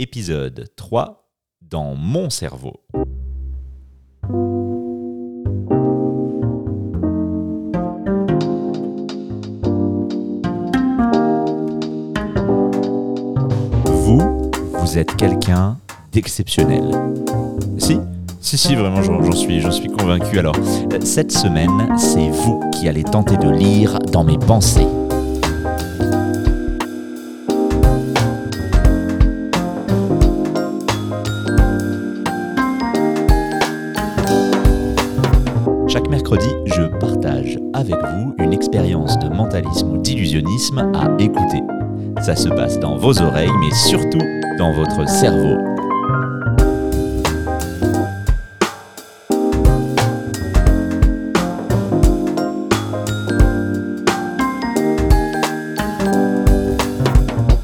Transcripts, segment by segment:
épisode 3 dans mon cerveau. Vous, vous êtes quelqu'un d'exceptionnel. Si si, si, vraiment, j'en suis, j'en suis convaincu. Alors, euh, cette semaine, c'est vous qui allez tenter de lire dans mes pensées. Je partage avec vous une expérience de mentalisme ou d'illusionnisme à écouter. Ça se passe dans vos oreilles, mais surtout dans votre cerveau.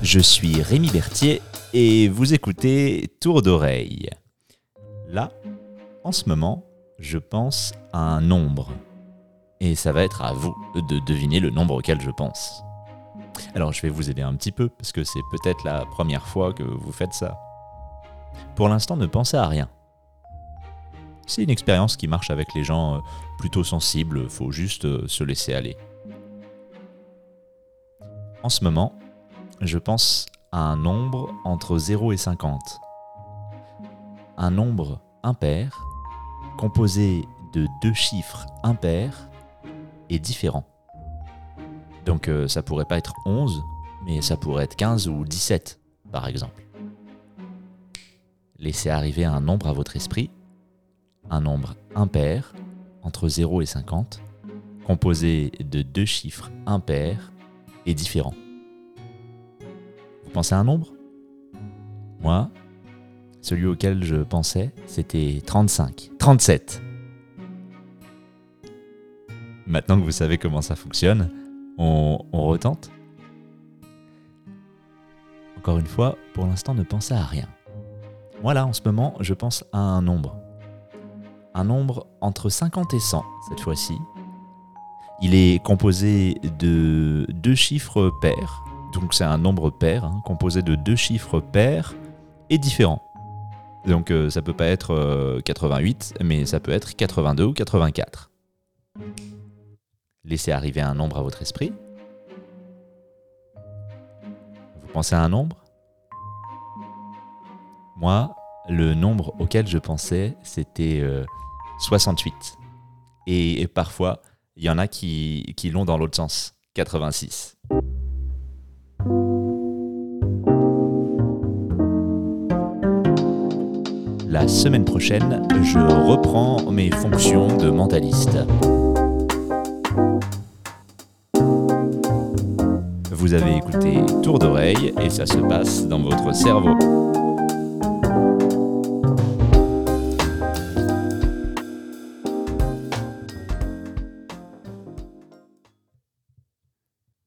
Je suis Rémi Berthier et vous écoutez Tour d'oreille. Là, en ce moment, je pense à un nombre. Et ça va être à vous de deviner le nombre auquel je pense. Alors je vais vous aider un petit peu parce que c'est peut-être la première fois que vous faites ça. Pour l'instant, ne pensez à rien. C'est une expérience qui marche avec les gens euh, plutôt sensibles, faut juste euh, se laisser aller. En ce moment, je pense à un nombre entre 0 et 50. Un nombre impair composé de deux chiffres impairs et différents. Donc euh, ça pourrait pas être 11, mais ça pourrait être 15 ou 17, par exemple. Laissez arriver un nombre à votre esprit, un nombre impair entre 0 et 50, composé de deux chiffres impairs et différents. Vous pensez à un nombre? Moi, celui auquel je pensais, c'était 35. 37. Maintenant que vous savez comment ça fonctionne, on, retente Encore une fois, pour l'instant, ne pensez à rien. Moi là, en ce moment, je pense à un nombre. Un nombre entre 50 et 100, cette fois-ci. Il est composé de deux chiffres pairs. Donc c'est un nombre pair, hein, composé de deux chiffres pairs et différents. Donc euh, ça peut pas être euh, 88, mais ça peut être 82 ou 84. Laissez arriver un nombre à votre esprit. Vous pensez à un nombre? Moi, le nombre auquel je pensais, c'était euh, 68. Et, et parfois, il y en a qui l'ont dans l'autre sens, 86. La semaine prochaine, je reprends mes fonctions de mentaliste. Vous avez écouté Tour d'oreille et ça se passe dans votre cerveau.